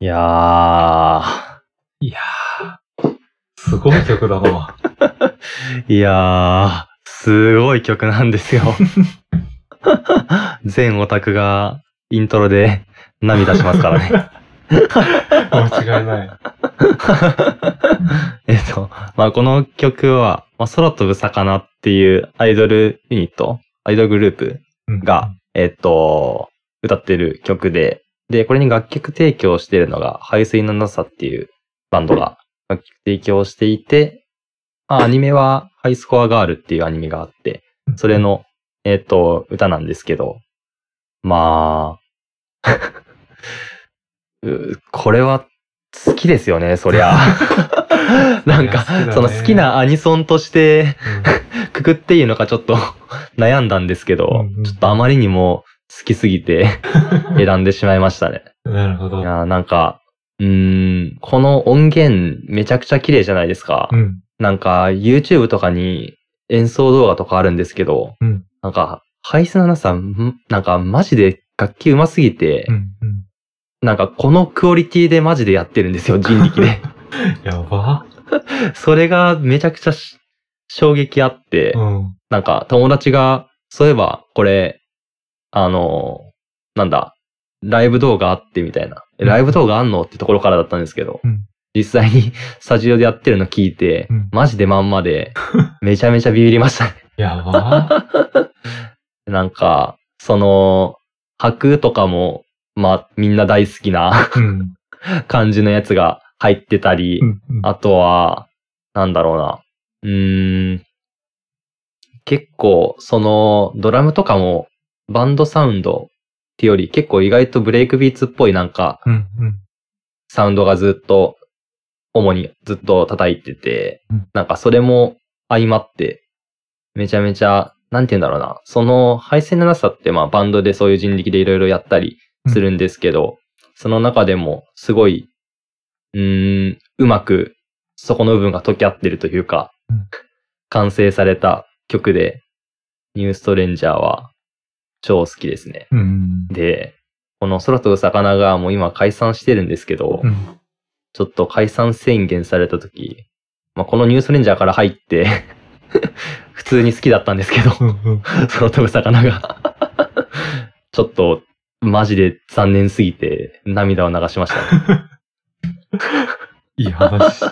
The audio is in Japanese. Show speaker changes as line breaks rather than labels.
いやー、
いやー、すごい曲だな。
いやー、すごい曲なんですよ。全オタクがイントロで涙しますからね。
間違いない。
えっと、まあ、この曲は、まあ、空飛ぶ魚っていうアイドルユニット、アイドルグループ
うん
が、えっと、歌ってる曲で、で、これに楽曲提供してるのが、排水のなさっていうバンドが楽曲提供していて、まあ、アニメはハイスコアガールっていうアニメがあって、それ、の、えっと、歌なんですけど、まあ、うこれは好きですよね、そりゃ。なんか、
ね。
その好きなアニソンとして、
うん。
くくっていいのかちょっと悩んだんですけど、
うんうん。
ちょっとあまりにも好きすぎて 選んでしまいましたね。
なるほど。
いやーなんか、うーん、この音源めちゃくちゃ綺麗じゃないですか。
うん。
なんか YouTube とかに演奏動画とかあるんですけど、
うん
なんか、ハイスナナさん、なんかマジで楽器上手すぎて、
うん。うん。
なんかこのクオリティでマジでやってるんですよ、人力で。
やば。
それがめちゃくちゃし衝撃あって、
うん。
なんか友達が、そういえばこれ、あの、なんだ、ライブ動画あってみたいな。えライブ動画あんのってところからだったんですけど、
うん
実際に スタジオでやってるの聞いて、
うん
マジでまんまで、めちゃめちゃビビりましたね。
やば。
なんか、その、白とかも、まあ、みんな大好きな
うん。
感じのやつが入ってたり、
うんうん
あとは、なんだろうな。うーん。結構、その、ドラムとかも、バンドサウンドってより、結構意外とブレイクビーツっぽいなんか、
うん。うん。
サウンドがずっと、主にずっと叩いてて、
うん
なんかそれも相まって、めちゃめちゃ、なんて言うんだろうな。その、配線のなさって、まあバンドでそういう人力でいろいろやったりするんですけど、その中でも、すごい、うーん、うまく、そこの部分が溶け合ってるというか、
うん
完成された曲で、ニューストレンジャーは超好きですね。
うん。
で、この空飛ぶ魚がもう今解散してるんですけど、
うん。
ちょっと解散宣言されたとき、まあ、このニュースレンジャーから入って、普通に好きだったんですけど。空飛ぶ魚が、ちょっと、マジで残念すぎて、涙を流しましたね。
いい話。